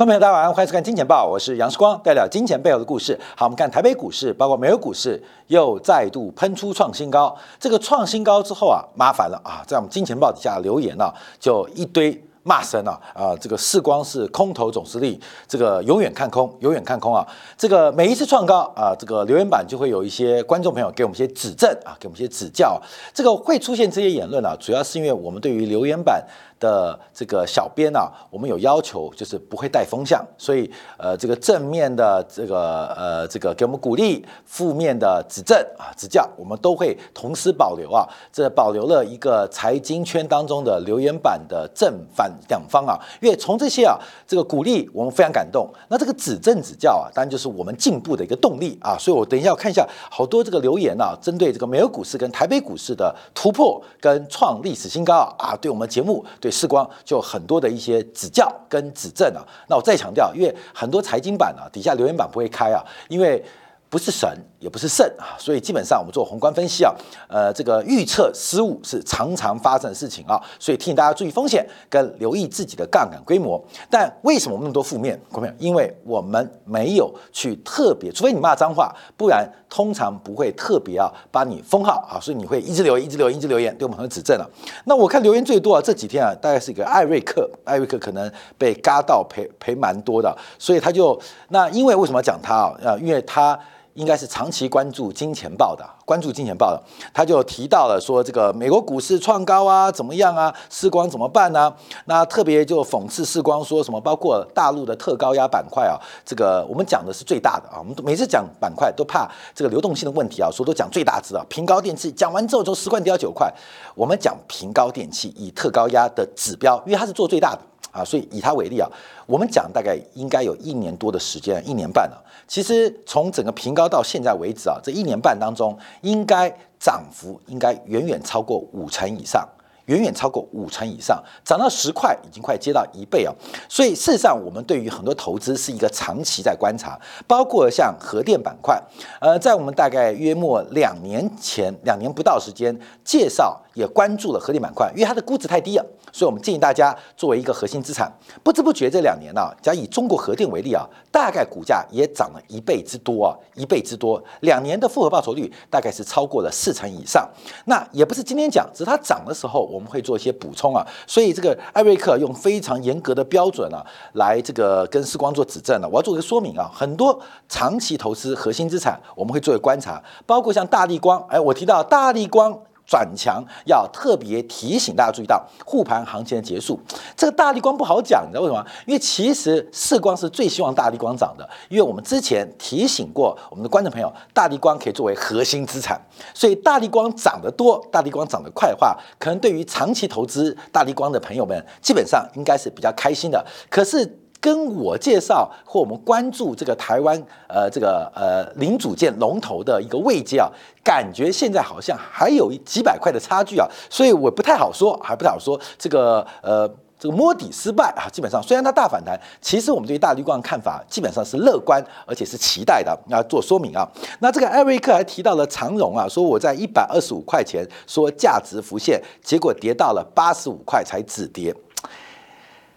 观众朋友，大家晚上欢迎收看《金钱报》，我是杨世光，带来金钱背后的故事。好，我们看台北股市，包括美国股市，又再度喷出创新高。这个创新高之后啊，麻烦了啊，在我们《金钱报》底下留言呢，就一堆。骂声啊啊！这个世光是空头总司令，这个永远看空，永远看空啊！这个每一次创高啊，这个留言板就会有一些观众朋友给我们一些指正啊，给我们一些指教。这个会出现这些言论啊，主要是因为我们对于留言板的这个小编啊，我们有要求，就是不会带风向，所以呃，这个正面的这个呃这个给我们鼓励，负面的指正啊指教，我们都会同时保留啊，这保留了一个财经圈当中的留言板的正反。两方啊，因为从这些啊，这个鼓励我们非常感动。那这个指正指教啊，当然就是我们进步的一个动力啊。所以我等一下我看一下好多这个留言啊，针对这个美国股市跟台北股市的突破跟创历史新高啊，对我们节目对时光就很多的一些指教跟指正啊。那我再强调，因为很多财经版啊底下留言板不会开啊，因为。不是神，也不是圣啊，所以基本上我们做宏观分析啊，呃，这个预测失误是常常发生的事情啊，所以提醒大家注意风险，跟留意自己的杠杆规模。但为什么我们那么多负面？朋友因为我们没有去特别，除非你骂脏话，不然通常不会特别啊把你封号啊，所以你会一直留言，一直留言，一直留言，对我们很多指正了。那我看留言最多啊，这几天啊，大概是一个艾瑞克，艾瑞克可能被嘎到赔赔蛮多的，所以他就那因为为什么要讲他啊？啊，因为他。应该是长期关注金钱报的，关注金钱报的，他就提到了说这个美国股市创高啊，怎么样啊？世光怎么办呢？那特别就讽刺世光说什么，包括大陆的特高压板块啊，这个我们讲的是最大的啊，我们每次讲板块都怕这个流动性的问题啊，所以都讲最大值啊。平高电器讲完之后从十块跌到九块，我们讲平高电器以特高压的指标，因为它是做最大的。啊，所以以它为例啊，我们讲大概应该有一年多的时间，一年半了。其实从整个平高到现在为止啊，这一年半当中，应该涨幅应该远远超过五成以上。远远超过五成以上，涨到十块，已经快接到一倍啊！所以事实上，我们对于很多投资是一个长期在观察，包括像核电板块，呃，在我们大概约莫两年前，两年不到时间介绍，也关注了核电板块，因为它的估值太低了，所以我们建议大家作为一个核心资产。不知不觉这两年呢，假以中国核电为例啊，大概股价也涨了一倍之多啊，一倍之多，两年的复合报酬率大概是超过了四成以上。那也不是今天讲，只是它涨的时候我。们会做一些补充啊，所以这个艾瑞克用非常严格的标准啊，来这个跟时光做指正了。我要做一个说明啊，很多长期投资核心资产，我们会作为观察，包括像大力光，哎，我提到大力光。转强要特别提醒大家注意到护盘行情的结束，这个大力光不好讲，你知道为什么？因为其实世光是最希望大力光涨的，因为我们之前提醒过我们的观众朋友，大力光可以作为核心资产，所以大力光涨得多，大力光涨得快的话，可能对于长期投资大力光的朋友们，基本上应该是比较开心的。可是。跟我介绍或我们关注这个台湾呃这个呃零组件龙头的一个位阶啊，感觉现在好像还有几百块的差距啊，所以我不太好说，还不太好说这个呃这个摸底失败啊，基本上虽然它大反弹，其实我们对于大绿光看法基本上是乐观而且是期待的，那做说明啊。那这个艾瑞克还提到了长荣啊，说我在一百二十五块钱说价值浮现，结果跌到了八十五块才止跌，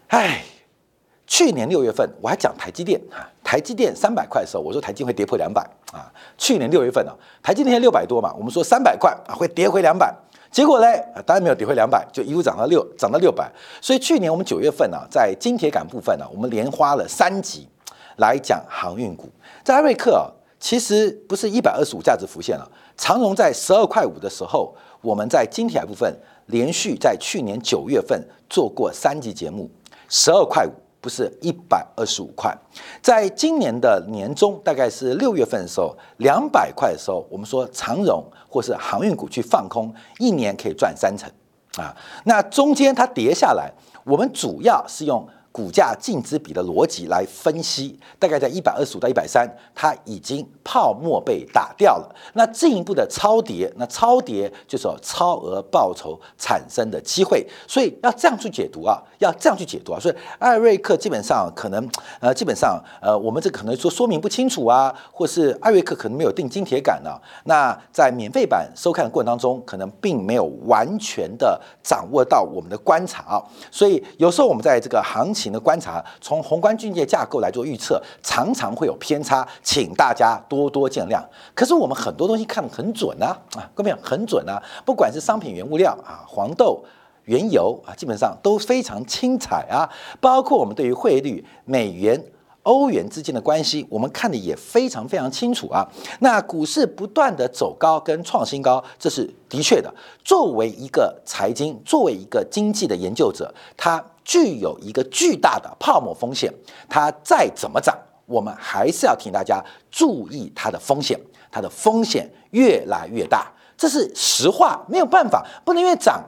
唉。去年六月份我还讲台积电啊，台积电三百块的时候，我说台积会跌破两百啊。去年六月份啊，台积电六百多嘛，我们说三百块啊会跌回两百，结果嘞啊当然没有跌回两百，就一路涨到六涨到六百。所以去年我们九月份呢，在金铁杆部分呢，我们连花了三集来讲航运股。在艾瑞克啊，其实不是一百二十五价值浮现了，长荣在十二块五的时候，我们在金铁部分连续在去年九月份做过三集节目，十二块五。不是一百二十五块，在今年的年中，大概是六月份的时候，两百块的时候，我们说长荣或是航运股去放空，一年可以赚三成啊。那中间它跌下来，我们主要是用。股价净值比的逻辑来分析，大概在一百二十五到一百三，它已经泡沫被打掉了。那进一步的超跌，那超跌就是超额报酬产生的机会，所以要这样去解读啊，要这样去解读啊。所以艾瑞克基本上可能呃，基本上呃，我们这可能说说明不清楚啊，或是艾瑞克可能没有定金铁杆呢。那在免费版收看的过程当中，可能并没有完全的掌握到我们的观察啊。所以有时候我们在这个行情。情的观察，从宏观境界架构来做预测，常常会有偏差，请大家多多见谅。可是我们很多东西看得很准啊，啊，各位很准啊，不管是商品原物料啊，黄豆、原油啊，基本上都非常精彩啊，包括我们对于汇率、美元。欧元之间的关系，我们看的也非常非常清楚啊。那股市不断的走高跟创新高，这是的确的。作为一个财经，作为一个经济的研究者，它具有一个巨大的泡沫风险。它再怎么涨，我们还是要提醒大家注意它的风险，它的风险越来越大，这是实话，没有办法，不能因为涨。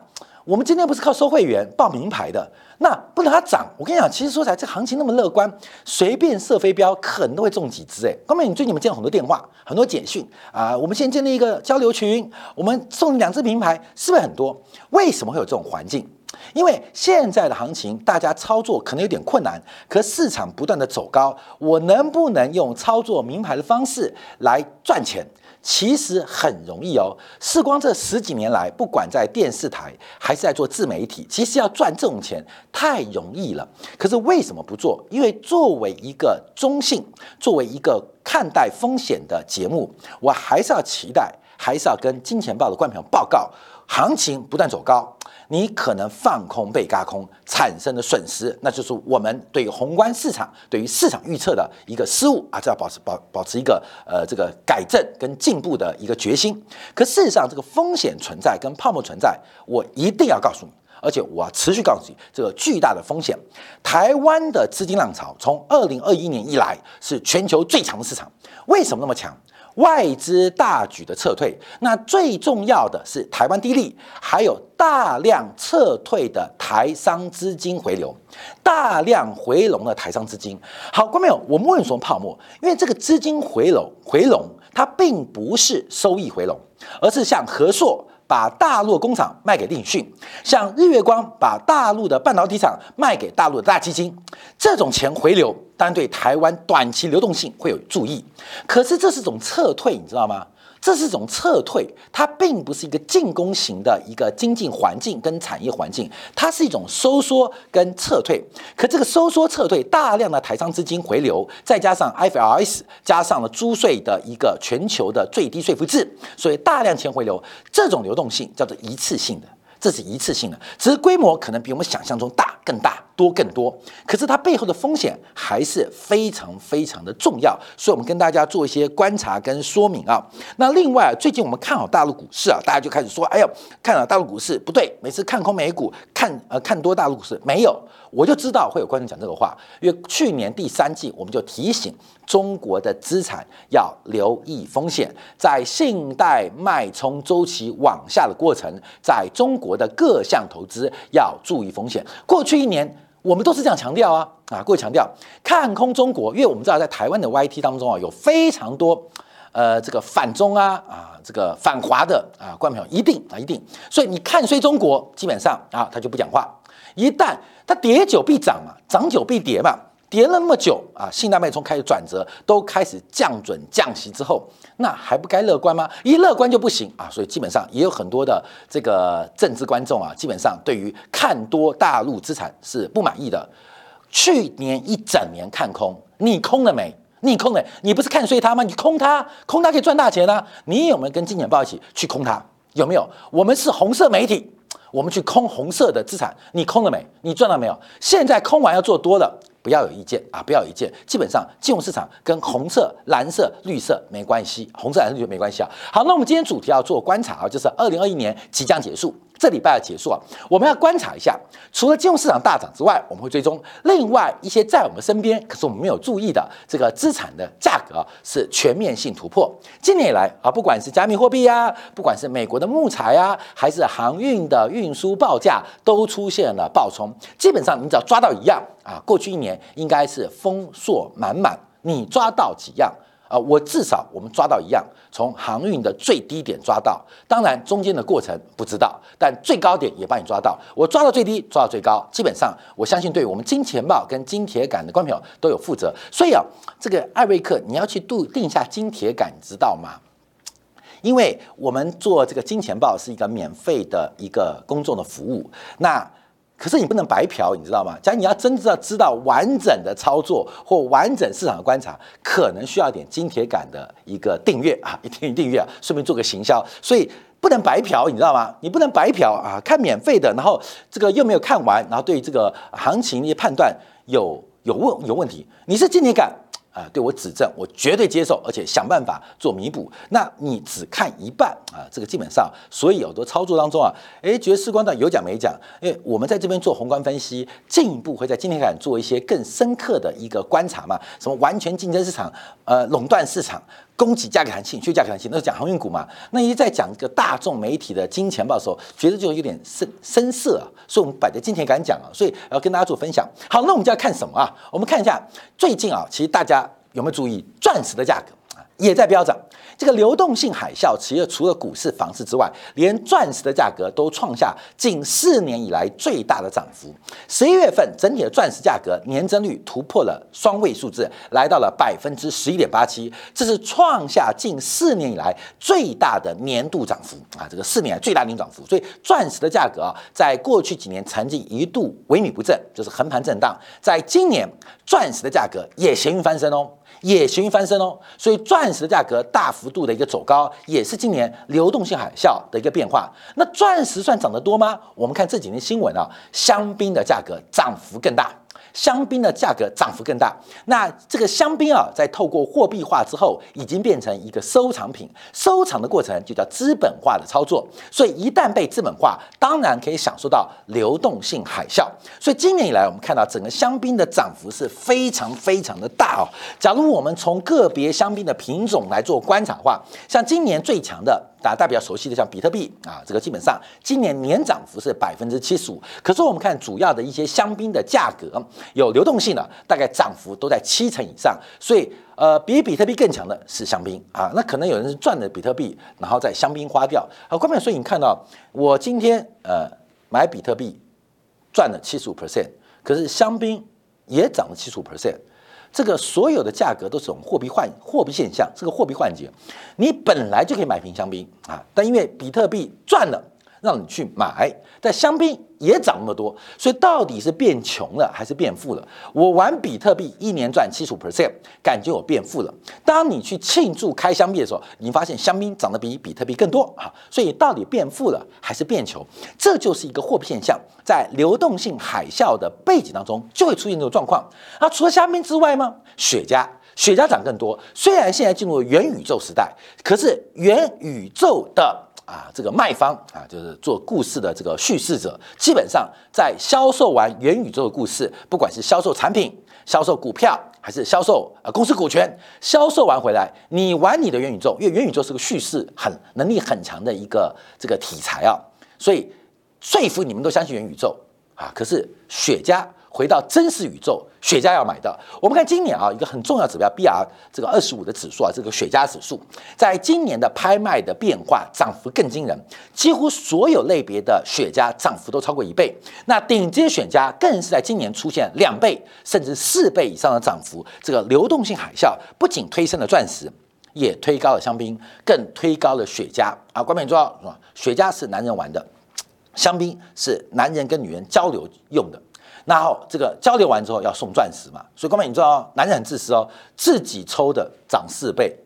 我们今天不是靠收会员报名牌的。那不能它涨，我跟你讲，其实说起来，这行情那么乐观，随便射飞镖，可能都会中几只。哎，哥们，你最近有没有接到很多电话、很多简讯啊？我们先建立一个交流群，我们送你两只名牌，是不是很多？为什么会有这种环境？因为现在的行情，大家操作可能有点困难，可市场不断的走高，我能不能用操作名牌的方式来赚钱？其实很容易哦，视光这十几年来，不管在电视台还是在做自媒体，其实要赚这种钱太容易了。可是为什么不做？因为作为一个中性、作为一个看待风险的节目，我还是要期待，还是要跟金钱豹的观众报告，行情不断走高。你可能放空被嘎空产生的损失，那就是我们对于宏观市场、对于市场预测的一个失误啊，这要保持保保持一个呃这个改正跟进步的一个决心。可事实上，这个风险存在跟泡沫存在，我一定要告诉你，而且我要持续告诉你，这个巨大的风险。台湾的资金浪潮从二零二一年以来是全球最强的市场，为什么那么强？外资大举的撤退，那最重要的是台湾低利，还有大量撤退的台商资金回流，大量回笼的台商资金。好，观众朋友，我们为什么泡沫？因为这个资金回笼回笼，它并不是收益回笼，而是像和硕。把大陆工厂卖给立讯，像日月光把大陆的半导体厂卖给大陆的大基金，这种钱回流，当然对台湾短期流动性会有注意。可是这是种撤退，你知道吗？这是一种撤退，它并不是一个进攻型的一个经济环境跟产业环境，它是一种收缩跟撤退。可这个收缩撤退，大量的台商资金回流，再加上 IFRS 加上了租税的一个全球的最低税负制，所以大量钱回流，这种流动性叫做一次性的。这是一次性的，只是规模可能比我们想象中大、更大、多更多。可是它背后的风险还是非常非常的重要，所以我们跟大家做一些观察跟说明啊。那另外，最近我们看好大陆股市啊，大家就开始说：“哎呦，看好大陆股市不对，每次看空美股，看呃看多大陆股市没有。”我就知道会有观众讲这个话，因为去年第三季我们就提醒中国的资产要留意风险，在信贷脉冲周期往下的过程，在中国的各项投资要注意风险。过去一年我们都是这样强调啊啊，各位强调看空中国，因为我们知道在台湾的 YT 当中啊，有非常多呃这个反中啊啊这个反华的啊观众朋友一定啊一定，所以你看衰中国，基本上啊他就不讲话，一旦。他跌久必涨嘛，涨久必跌嘛，跌了那么久啊，信贷脉冲开始转折，都开始降准降息之后，那还不该乐观吗？一乐观就不行啊，所以基本上也有很多的这个政治观众啊，基本上对于看多大陆资产是不满意的。去年一整年看空，你空了没？你空了？你不是看衰它吗？你空它，空它可以赚大钱啊！你有没有跟金钱豹一起去空它？有没有？我们是红色媒体。我们去空红色的资产，你空了没？你赚了没有？现在空完要做多了，不要有意见啊！不要有意见。基本上金融市场跟红色、蓝色、绿色没关系，红色、蓝色、绿色没关系啊。好，那我们今天主题要做观察啊，就是二零二一年即将结束。这礼拜要结束啊，我们要观察一下，除了金融市场大涨之外，我们会追踪另外一些在我们身边，可是我们没有注意的这个资产的价格是全面性突破。今年以来啊，不管是加密货币呀，不管是美国的木材啊，还是航运的运输报价，都出现了暴冲。基本上你只要抓到一样啊，过去一年应该是丰硕满满，你抓到几样？啊，我至少我们抓到一样，从航运的最低点抓到，当然中间的过程不知道，但最高点也帮你抓到。我抓到最低，抓到最高，基本上我相信对我们金钱豹跟金铁杆的观众朋友都有负责。所以啊，这个艾瑞克，你要去度定一下金铁杆，知道吗？因为我们做这个金钱豹是一个免费的一个公众的服务，那可是你不能白嫖，你知道吗？假如你要真正知道完整的操作或完整市场的观察，可能需要点金铁杆的一个订阅啊，一订订阅，顺便做个行销，所以不能白嫖，你知道吗？你不能白嫖啊，看免费的，然后这个又没有看完，然后对这个行情一些判断有有问有问题，你是金铁杆。啊，对我指正，我绝对接受，而且想办法做弥补。那你只看一半啊，这个基本上，所以有的操作当中啊，诶，觉得事关到有讲没讲？诶我们在这边做宏观分析，进一步会在今天开始做一些更深刻的一个观察嘛，什么完全竞争市场，呃，垄断市场。供给价格弹性，需求价格弹性，那是讲航运股嘛？那一在讲一个大众媒体的金钱报的时候，觉得就有点深深色啊，所以我们摆在今天敢讲啊，所以要跟大家做分享。好，那我们就要看什么啊？我们看一下最近啊，其实大家有没有注意钻石的价格？也在飙涨，这个流动性海啸，其实除了股市、房市之外，连钻石的价格都创下近四年以来最大的涨幅。十一月份整体的钻石价格年增率突破了双位数字，来到了百分之十一点八七，这是创下近四年以来最大的年度涨幅啊！这个四年最大年涨幅，所以钻石的价格啊，在过去几年曾经一度萎靡不振，就是横盘震荡，在今年钻石的价格也咸鱼翻身哦。也咸鱼翻身哦，所以钻石的价格大幅度的一个走高，也是今年流动性海啸的一个变化。那钻石算涨得多吗？我们看这几年新闻啊，香槟的价格涨幅更大。香槟的价格涨幅更大，那这个香槟啊，在透过货币化之后，已经变成一个收藏品，收藏的过程就叫资本化的操作。所以一旦被资本化，当然可以享受到流动性海啸。所以今年以来，我们看到整个香槟的涨幅是非常非常的大哦。假如我们从个别香槟的品种来做观察的话，像今年最强的。大家比较熟悉的像比特币啊，这个基本上今年年涨幅是百分之七十五。可是我们看主要的一些香槟的价格有流动性的，大概涨幅都在七成以上。所以呃，比比特币更强的是香槟啊。那可能有人是赚了比特币，然后在香槟花掉。好，关键所以你看到我今天呃买比特币赚了七十五 percent，可是香槟也涨了七十五 percent。这个所有的价格都是种货币换货币现象，是个货币换节，你本来就可以买瓶香槟啊，但因为比特币赚了。让你去买，但香槟也涨那么多，所以到底是变穷了还是变富了？我玩比特币一年赚七十五 percent，感觉我变富了。当你去庆祝开香槟的时候，你发现香槟涨得比比特币更多啊！所以到底变富了还是变穷？这就是一个货币现象，在流动性海啸的背景当中就会出现这种状况。啊，除了香槟之外吗？雪茄，雪茄涨更多。虽然现在进入了元宇宙时代，可是元宇宙的。啊，这个卖方啊，就是做故事的这个叙事者，基本上在销售完元宇宙的故事，不管是销售产品、销售股票，还是销售呃公司股权，销售完回来，你玩你的元宇宙，因为元宇宙是个叙事很能力很强的一个这个题材啊，所以说服你们都相信元宇宙啊。可是雪茄。回到真实宇宙，雪茄要买的。我们看今年啊，一个很重要指标 B R 这个二十五的指数啊，这个雪茄指数，在今年的拍卖的变化涨幅更惊人，几乎所有类别的雪茄涨幅都超过一倍。那顶级雪茄更是在今年出现两倍甚至四倍以上的涨幅。这个流动性海啸不仅推升了钻石，也推高了香槟，更推高了雪茄啊。关美说啊，雪茄是男人玩的，香槟是男人跟女人交流用的。然后这个交流完之后要送钻石嘛，所以哥们你知道，男人很自私哦，自己抽的涨四倍，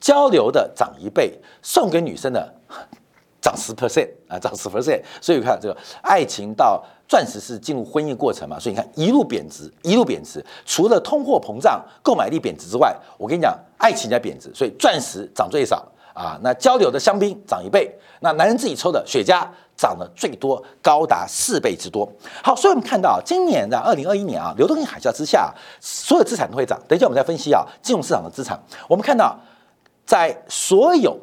交流的涨一倍，送给女生的 涨十 percent 啊，涨十 percent。所以你看这个爱情到钻石是进入婚姻过程嘛，所以你看一路贬值，一路贬值。除了通货膨胀、购买力贬值之外，我跟你讲，爱情在贬值，所以钻石涨最少啊。那交流的香槟涨一倍，那男人自己抽的雪茄。涨了最多高达四倍之多。好，所以我们看到今年的二零二一年啊，流动性海啸之下，所有资产都会涨。等一下我们再分析啊，金融市场的资产，我们看到在所有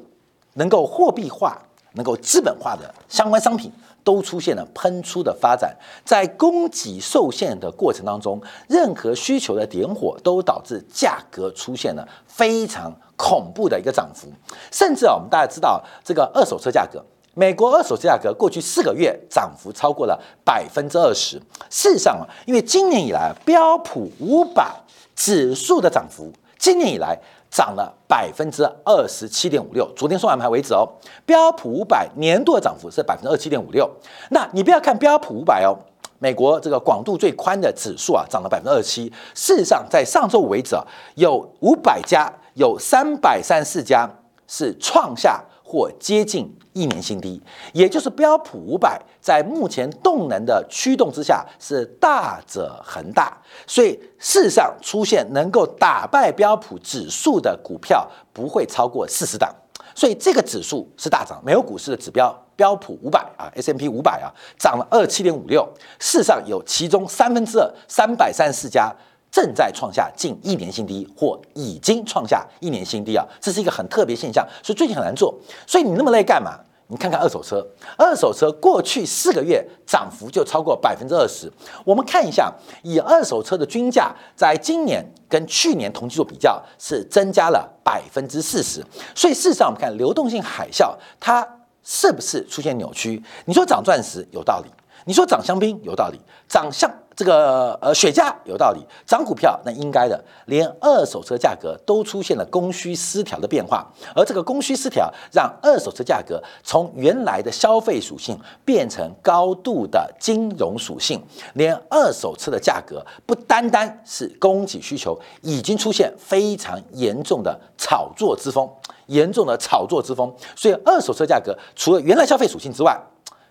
能够货币化、能够资本化的相关商品都出现了喷出的发展。在供给受限的过程当中，任何需求的点火都导致价格出现了非常恐怖的一个涨幅。甚至啊，我们大家知道这个二手车价格。美国二手车价格过去四个月涨幅超过了百分之二十。事实上啊，因为今年以来标普五百指数的涨幅，今年以来涨了百分之二十七点五六。昨天收完盘为止哦，标普五百年度的涨幅是百分之二十七点五六。那你不要看标普五百哦。美国这个广度最宽的指数啊，涨了百分之二十七。事实上，在上周五为止啊，有五百家，有三百三十四家是创下或接近一年新低，也就是标普五百在目前动能的驱动之下是大者恒大。所以，事实上出现能够打败标普指数的股票不会超过四十档。所以这个指数是大涨，没有股市的指标标普五百啊，S M P 五百啊，涨了二七点五六。事实上有其中三分之二，三百三十四家正在创下近一年新低，或已经创下一年新低啊，这是一个很特别现象，所以最近很难做。所以你那么累干嘛？你看看二手车，二手车过去四个月涨幅就超过百分之二十。我们看一下，以二手车的均价，在今年跟去年同期做比较，是增加了百分之四十。所以事实上，我们看流动性海啸，它是不是出现扭曲？你说涨钻石有道理，你说涨香槟有道理，涨香。这个呃，雪茄有道理，涨股票那应该的，连二手车价格都出现了供需失调的变化，而这个供需失调让二手车价格从原来的消费属性变成高度的金融属性，连二手车的价格不单单是供给需求，已经出现非常严重的炒作之风，严重的炒作之风，所以二手车价格除了原来消费属性之外，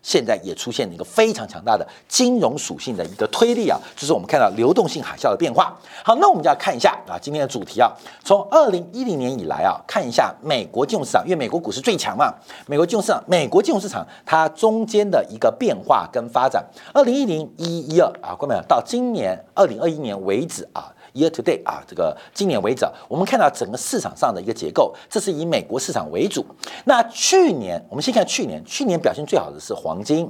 现在也出现了一个非常强大的金融属性的一个推力啊，就是我们看到流动性海啸的变化。好，那我们就要看一下啊，今天的主题啊，从二零一零年以来啊，看一下美国金融市场，因为美国股市最强嘛，美国金融市场，美国金融市场它中间的一个变化跟发展。二零一零一一二啊，各位朋友到今年二零二一年为止啊。Year to day 啊，这个今年为止，我们看到整个市场上的一个结构，这是以美国市场为主。那去年，我们先看去年，去年表现最好的是黄金，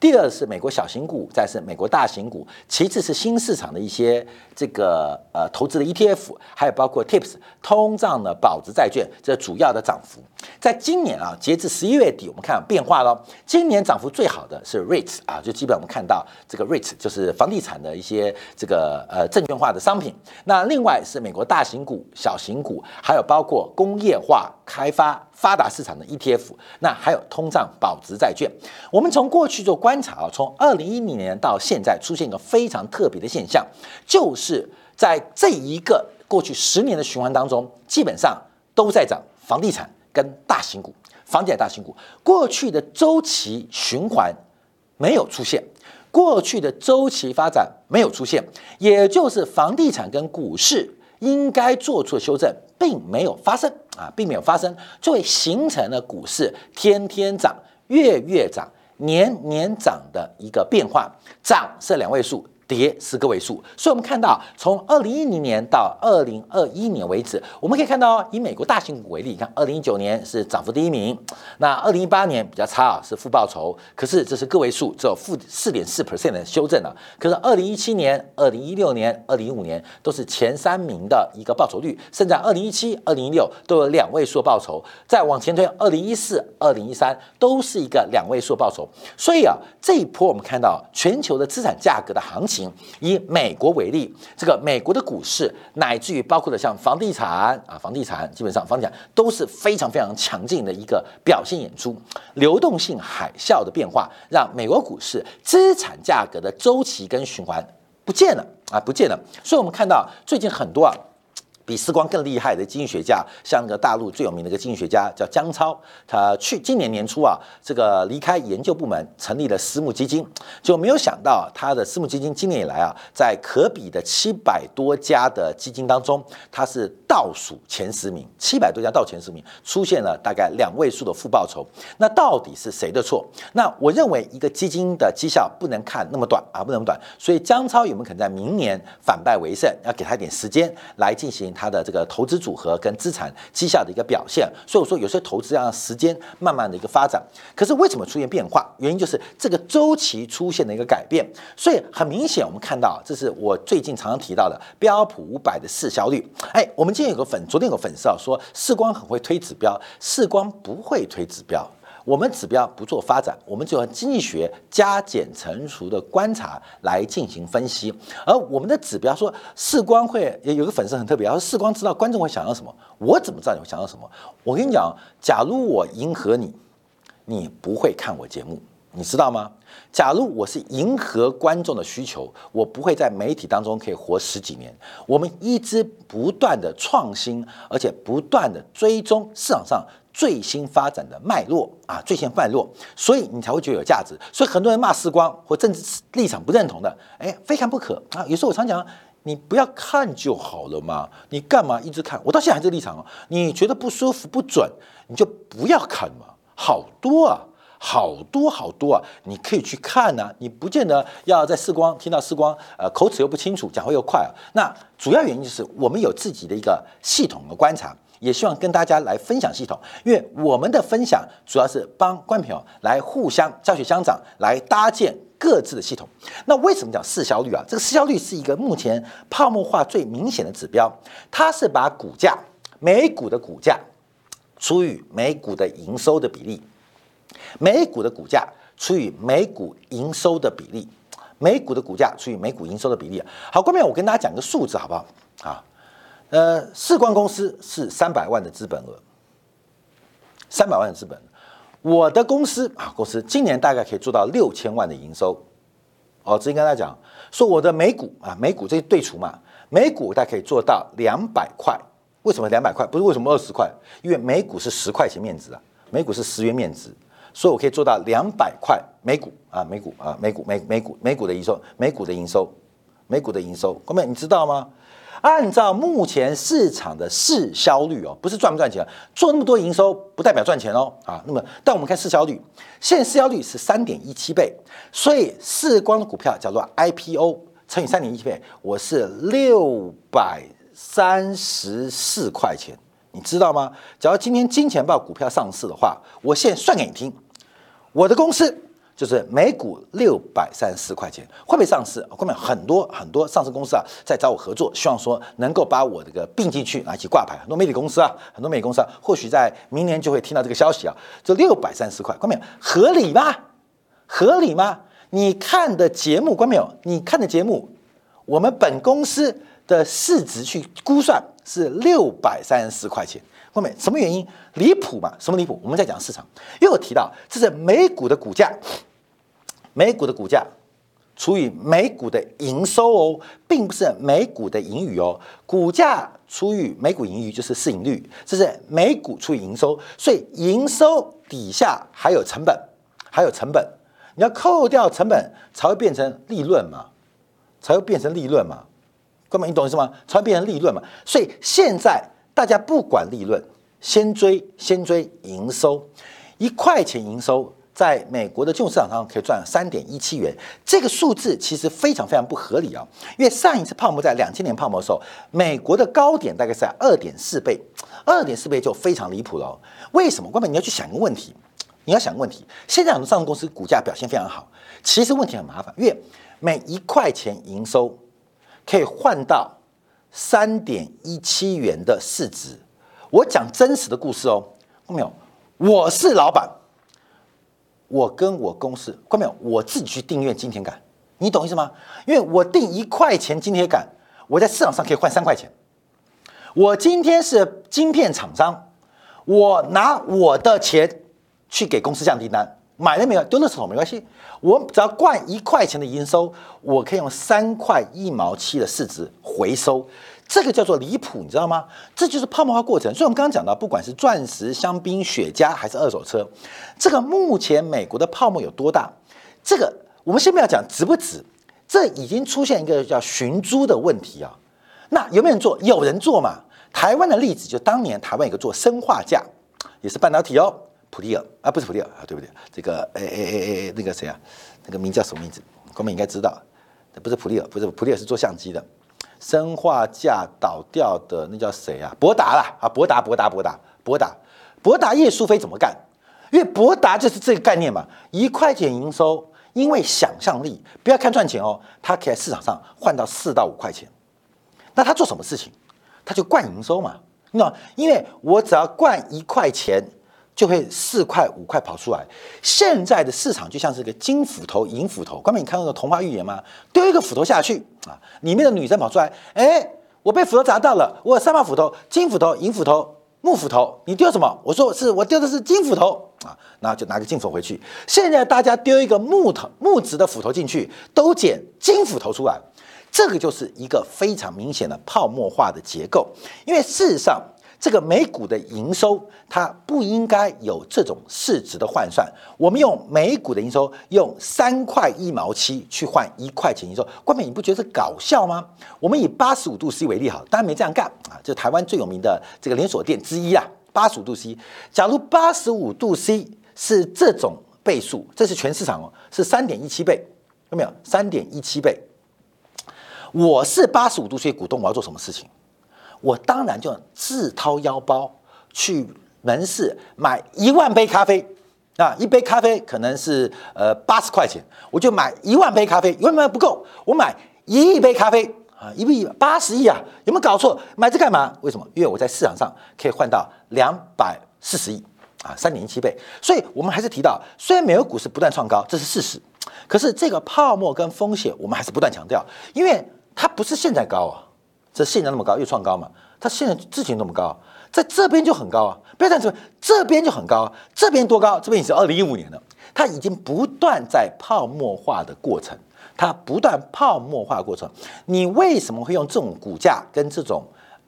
第二是美国小型股，再是美国大型股，其次是新市场的一些这个呃投资的 ETF，还有包括 Tips 通胀的保值债券，这主要的涨幅。在今年啊，截至十一月底，我们看变化了。今年涨幅最好的是 REITs 啊，就基本我们看到这个 REITs 就是房地产的一些这个呃证券化的商品。那另外是美国大型股、小型股，还有包括工业化开发发达市场的 ETF。那还有通胀保值债券。我们从过去做观察啊，从二零一零年到现在，出现一个非常特别的现象，就是在这一个过去十年的循环当中，基本上都在涨房地产。跟大型股、房地产大型股过去的周期循环没有出现，过去的周期发展没有出现，也就是房地产跟股市应该做出的修正并没有发生啊，并没有发生，就会形成了股市天天涨、月月涨、年年涨的一个变化，涨是两位数。跌是个位数，所以我们看到，从二零一零年到二零二一年为止，我们可以看到，以美国大型股为例，你看二零一九年是涨幅第一名，那二零一八年比较差啊，是负报酬，可是这是个位数，只有负四点四 percent 的修正了。可是二零一七年、二零一六年、二零一五年都是前三名的一个报酬率，甚至二零一七、二零一六都有两位数报酬。再往前推，二零一四、二零一三都是一个两位数报酬。所以啊，这一波我们看到全球的资产价格的行情。以美国为例，这个美国的股市，乃至于包括的像房地产啊，房地产基本上房地产都是非常非常强劲的一个表现演出。流动性海啸的变化，让美国股市资产价格的周期跟循环不见了啊，不见了。所以我们看到最近很多啊。比时光更厉害的经济学家，像那个大陆最有名的一个经济学家叫姜超，他去今年年初啊，这个离开研究部门，成立了私募基金，就没有想到他的私募基金今年以来啊，在可比的七百多家的基金当中，他是倒数前十名，七百多家倒前十名，出现了大概两位数的负报酬。那到底是谁的错？那我认为一个基金的绩效不能看那么短啊，不能短。所以姜超有没有可能在明年反败为胜？要给他一点时间来进行。它的这个投资组合跟资产绩效的一个表现，所以我说有些投资要让时间慢慢的一个发展。可是为什么出现变化？原因就是这个周期出现了一个改变。所以很明显，我们看到这是我最近常常提到的标普五百的市销率。哎，我们今天有个粉，昨天有个粉丝啊说世光很会推指标，世光不会推指标。我们指标不做发展，我们就用经济学加减乘除的观察来进行分析。而我们的指标说，视光会有个粉丝很特别，他说视光知道观众会想要什么，我怎么知道你会想要什么？我跟你讲，假如我迎合你，你不会看我节目。你知道吗？假如我是迎合观众的需求，我不会在媒体当中可以活十几年。我们一直不断的创新，而且不断的追踪市场上最新发展的脉络啊，最新脉络，所以你才会觉得有价值。所以很多人骂时光或政治立场不认同的，哎，非看不可啊。有时候我常讲，你不要看就好了嘛，你干嘛一直看？我到现在还是立场哦，你觉得不舒服不准，你就不要看嘛，好多啊。好多好多啊！你可以去看呢，你不见得要在视光听到视光，呃，口齿又不清楚，讲话又快啊。那主要原因就是我们有自己的一个系统的观察，也希望跟大家来分享系统，因为我们的分享主要是帮观众朋友来互相教学相长，来搭建各自的系统。那为什么讲市销率啊？这个市销率是一个目前泡沫化最明显的指标，它是把股价每股的股价除以每股的营收的比例。每股的股价除以每股营收的比例，每股的股价除以每股营收的比例。好，关面我跟大家讲个数字好不好？啊，呃，世光公司是三百万的资本额，三百万的资本。我的公司啊，公司今年大概可以做到六千万的营收。哦，之前跟大家讲说我的每股啊，每股这些对除嘛，每股大概可以做到两百块。为什么两百块？不是为什么二十块？因为每股是十块钱面值啊，每股是十元面值。所以我可以做到两百块每股啊，每股啊，每股每每股每股的营收，每股的营收，每股的营收，各位你知道吗？按照目前市场的市销率哦，不是赚不赚钱，做那么多营收不代表赚钱哦啊。那么，但我们看市销率，现在市销率是三点一七倍，所以世光的股票叫做 IPO 乘以三点一七倍，我是六百三十四块钱，你知道吗？假如今天金钱豹股票上市的话，我现在算给你听。我的公司就是每股六百三十四块钱，会不会上市？后面很多很多上市公司啊，在找我合作，希望说能够把我这个并进去，拿起挂牌。很多媒体公司啊，很多媒体公司啊，或许在明年就会听到这个消息啊。这六百三十块，关没有？合理吗？合理吗？你看的节目，关没有？你看的节目，我们本公司的市值去估算是六百三十四块钱。后面什么原因离谱嘛？什么离谱？我们在讲市场，又提到这是美股的股价，美股的股价除以美股的营收哦，并不是美股的盈余哦。股价除以美股盈余就是市盈率，这是美股除以营收，所以营收底下还有成本，还有成本，你要扣掉成本才会变成利润嘛，才会变成利润嘛。哥们，你懂意思吗？才会变成利润嘛。所以现在。大家不管利润，先追先追营收，一块钱营收，在美国的金融市场上可以赚三点一七元，这个数字其实非常非常不合理啊！因为上一次泡沫在两千年泡沫的时候，美国的高点大概是在二点四倍，二点四倍就非常离谱了。为什么？关键你要去想一个问题，你要想个问题。现在很多上市公司股价表现非常好，其实问题很麻烦，因为每一块钱营收可以换到。三点一七元的市值，我讲真实的故事哦，看到没有？我是老板，我跟我公司，看到没有？我自己去订阅金铁杆，你懂意思吗？因为我订一块钱金铁杆，我在市场上可以换三块钱。我今天是晶片厂商，我拿我的钱去给公司降订单，买了没有？丢了手没关系。我只要灌一块钱的营收，我可以用三块一毛七的市值回收，这个叫做离谱，你知道吗？这就是泡沫化过程。所以，我们刚刚讲到，不管是钻石、香槟、雪茄，还是二手车，这个目前美国的泡沫有多大？这个我们先不要讲值不值，这已经出现一个叫寻租的问题啊。那有没有人做？有人做嘛？台湾的例子就当年台湾有个做生化价，也是半导体哦。普利尔啊，不是普利尔啊，对不对？这个诶诶诶诶，那个谁啊？那个名叫什么名字？光明应该知道，不是普利尔，不是普利尔是做相机的。生化价倒掉的那叫谁啊？博达啦啊，博达博达博达博达博达叶淑飞怎么干？因为博达就是这个概念嘛，一块钱营收，因为想象力，不要看赚钱哦，它可以在市场上换到四到五块钱。那他做什么事情？他就灌营收嘛，你知道？因为我只要灌一块钱。就会四块五块跑出来。现在的市场就像是个金斧头、银斧头。刚才你看到的童话寓言吗？丢一个斧头下去啊，里面的女生跑出来，哎，我被斧头砸到了，我有三把斧头，金斧头、银斧头、木斧头，你丢什么？我说是我丢的是金斧头啊，那就拿个金斧头回去。现在大家丢一个木头木质的斧头进去，都捡金斧头出来，这个就是一个非常明显的泡沫化的结构。因为事实上。这个每股的营收，它不应该有这种市值的换算。我们用每股的营收，用三块一毛七去换一块钱营收，冠冕你不觉得搞笑吗？我们以八十五度 C 为例，好，当然没这样干啊，这台湾最有名的这个连锁店之一啊。八十五度 C，假如八十五度 C 是这种倍数，这是全市场哦，是三点一七倍，有没有？三点一七倍。我是八十五度 C 股东，我要做什么事情？我当然就自掏腰包去门市买一万杯咖啡啊，一杯咖啡可能是呃八十块钱，我就买一万杯咖啡，一万杯不够，我买一亿杯咖啡啊，一亿八十亿啊，有没有搞错？买这干嘛？为什么？因为我在市场上可以换到两百四十亿啊，三点一七倍。所以我们还是提到，虽然美国股市不断创高，这是事实，可是这个泡沫跟风险，我们还是不断强调，因为它不是现在高啊。这现在那么高又创高嘛？它现在之前那么高，在这边就很高啊！不要看这边，这边就很高，啊这边多高？这边也是二零一五年了，它已经不断在泡沫化的过程，它不断泡沫化过程。你为什么会用这种股价跟这种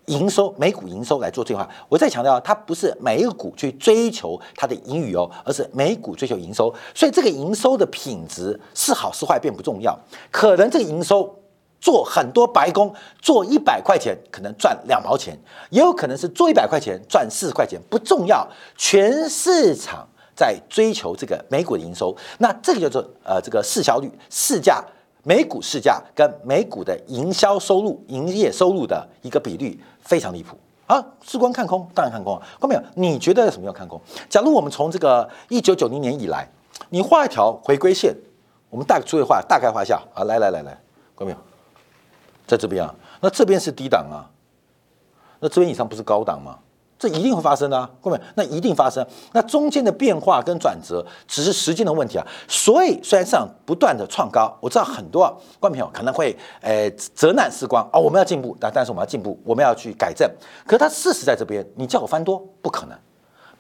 营收、每股营收来做对话？我再强调，它不是每一个股去追求它的盈余哦，而是每股追求营收。所以这个营收的品质是好是坏并不重要，可能这个营收。做很多白工，做一百块钱可能赚两毛钱，也有可能是做一百块钱赚四十块钱，不重要。全市场在追求这个每股的营收，那这个叫做呃这个市销率、市价、每股市价跟每股的营销收入、营业收入的一个比率非常离谱啊！是光看空，当然看空啊。看没有？你觉得什么叫看空？假如我们从这个一九九零年以来，你画一条回归线，我们大概画大概画一下啊，来来来来，看没有？在这边啊，那这边是低档啊，那这边以上不是高档吗？这一定会发生的啊，各位，那一定发生。那中间的变化跟转折只是时间的问题啊。所以虽然市场不断的创高，我知道很多观众朋友可能会呃责难时光啊，我们要进步，但但是我们要进步，我们要去改正。可是它事实在这边，你叫我翻多不可能，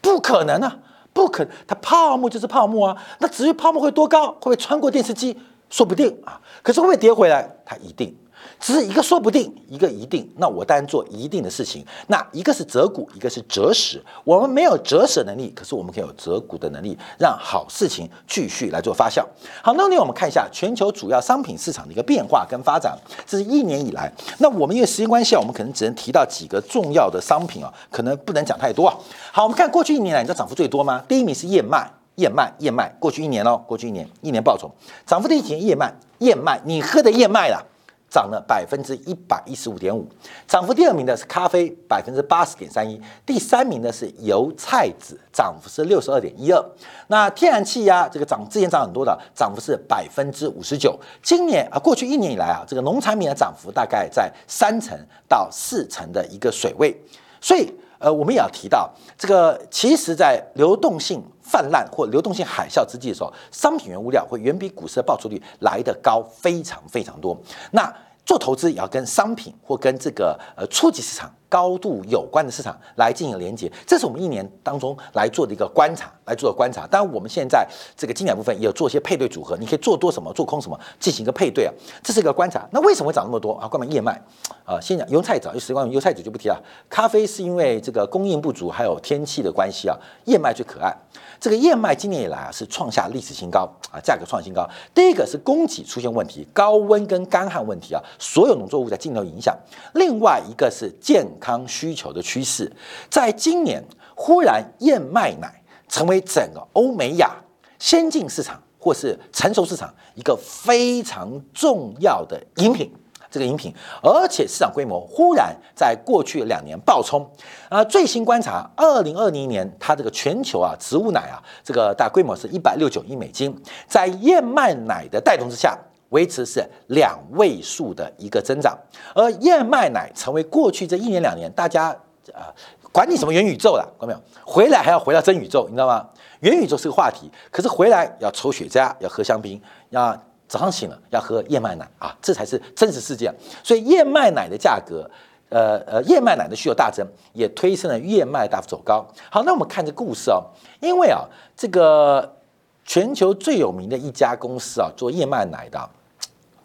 不可能啊，不可，它泡沫就是泡沫啊。那至于泡沫会多高，会不会穿过电视机，说不定啊。可是会不会跌回来，它一定。只是一个说不定，一个一定。那我当然做一定的事情。那一个是择股，一个是择时。我们没有择时能力，可是我们可以有择股的能力，让好事情继续来做发酵。好，那我们看一下全球主要商品市场的一个变化跟发展。这是一年以来。那我们因为时间关系啊，我们可能只能提到几个重要的商品啊，可能不能讲太多啊。好，我们看过去一年来，你知道涨幅最多吗？第一名是燕麦，燕麦，燕麦。过去一年哦，过去一年，一年报酬涨幅第一年燕麦，燕麦，你喝的燕麦啦。涨了百分之一百一十五点五，涨幅第二名的是咖啡，百分之八十点三一，第三名的是油菜籽，涨幅是六十二点一二。那天然气呀，这个涨之前涨很多的，涨幅是百分之五十九。今年啊，过去一年以来啊，这个农产品的涨幅大概在三成到四成的一个水位，所以。呃，我们也要提到，这个其实，在流动性泛滥或流动性海啸之际的时候，商品原物料会远比股市的报酬率来得高，非常非常多。那做投资也要跟商品或跟这个呃初级市场。高度有关的市场来进行连接，这是我们一年当中来做的一个观察，来做的观察。当然，我们现在这个精简部分也有做一些配对组合，你可以做多什么，做空什么，进行一个配对啊，这是一个观察。那为什么会涨那么多啊？关门燕麦啊，先讲油菜籽，有时光油菜籽就不提了。咖啡是因为这个供应不足，还有天气的关系啊。燕麦最可爱，这个燕麦今年以来啊是创下历史新高啊，价格创新高。第一个是供给出现问题，高温跟干旱问题啊，所有农作物在镜头影响。另外一个是健康需求的趋势，在今年忽然燕麦奶成为整个欧美亚先进市场或是成熟市场一个非常重要的饮品，这个饮品，而且市场规模忽然在过去两年爆冲。啊，最新观察，二零二零年它这个全球啊植物奶啊这个大规模是一百六九亿美金，在燕麦奶的带动之下。维持是两位数的一个增长，而燕麦奶成为过去这一年两年大家啊管你什么元宇宙了，看到没有？回来还要回到真宇宙，你知道吗？元宇宙是个话题，可是回来要抽雪茄，要喝香槟，要早上醒了要喝燕麦奶啊，这才是真实世界。所以燕麦奶的价格呃呃燕麦奶的需求大增，也推升了燕麦大幅走高。好，那我们看这故事哦，因为啊，这个全球最有名的一家公司啊，做燕麦奶的，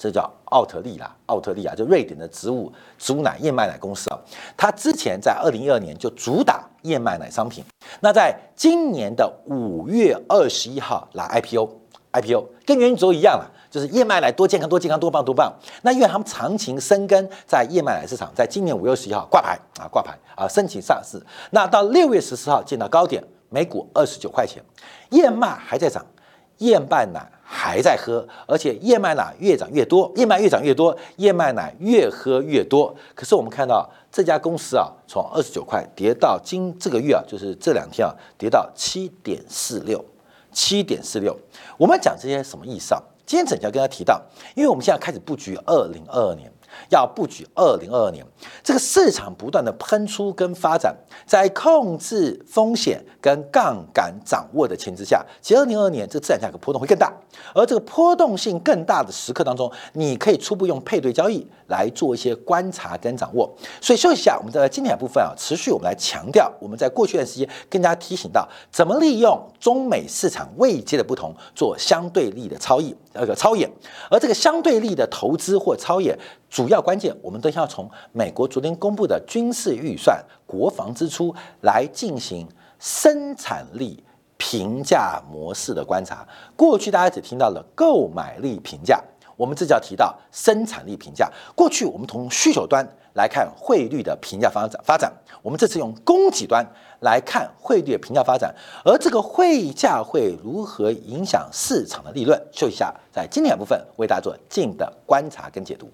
这叫奥特利啦，奥特利啊，就瑞典的植物植物奶燕麦奶公司啊，它之前在二零一二年就主打燕麦奶商品，那在今年的五月二十一号来 IPO，IPO 跟元宇宙一样了。就是燕麦奶多健康多健康多棒多棒，那因为他们长情生根在燕麦奶市场，在今年五月十一号挂牌啊挂牌啊申请上市，那到六月十四号见到高点，每股二十九块钱，燕麦还在涨，燕麦奶还在喝，而且燕麦奶越涨越多，燕麦越涨越多，燕麦奶越喝越多。可是我们看到这家公司啊，从二十九块跌到今这个月啊，就是这两天啊，跌到七点四六，七点四六。我们讲这些什么意思啊？今天整条跟他提到，因为我们现在开始布局二零二二年。要布局二零二二年，这个市场不断的喷出跟发展，在控制风险跟杠杆掌握的前提下，其实二零二二年这个资产价格波动会更大，而这个波动性更大的时刻当中，你可以初步用配对交易来做一些观察跟掌握。所以休息一下，我们在今天部分啊，持续我们来强调，我们在过去一段时间跟大家提醒到，怎么利用中美市场位阶的不同做相对力的超易那个超演，而这个相对力的投资或超演。主要关键，我们都要从美国昨天公布的军事预算、国防支出来进行生产力评价模式的观察。过去大家只听到了购买力评价，我们这就要提到生产力评价。过去我们从需求端来看汇率的评价发展发展，我们这次用供给端来看汇率的评价发展，而这个汇价会如何影响市场的利润？休息一下，在今天部分为大家做进的观察跟解读。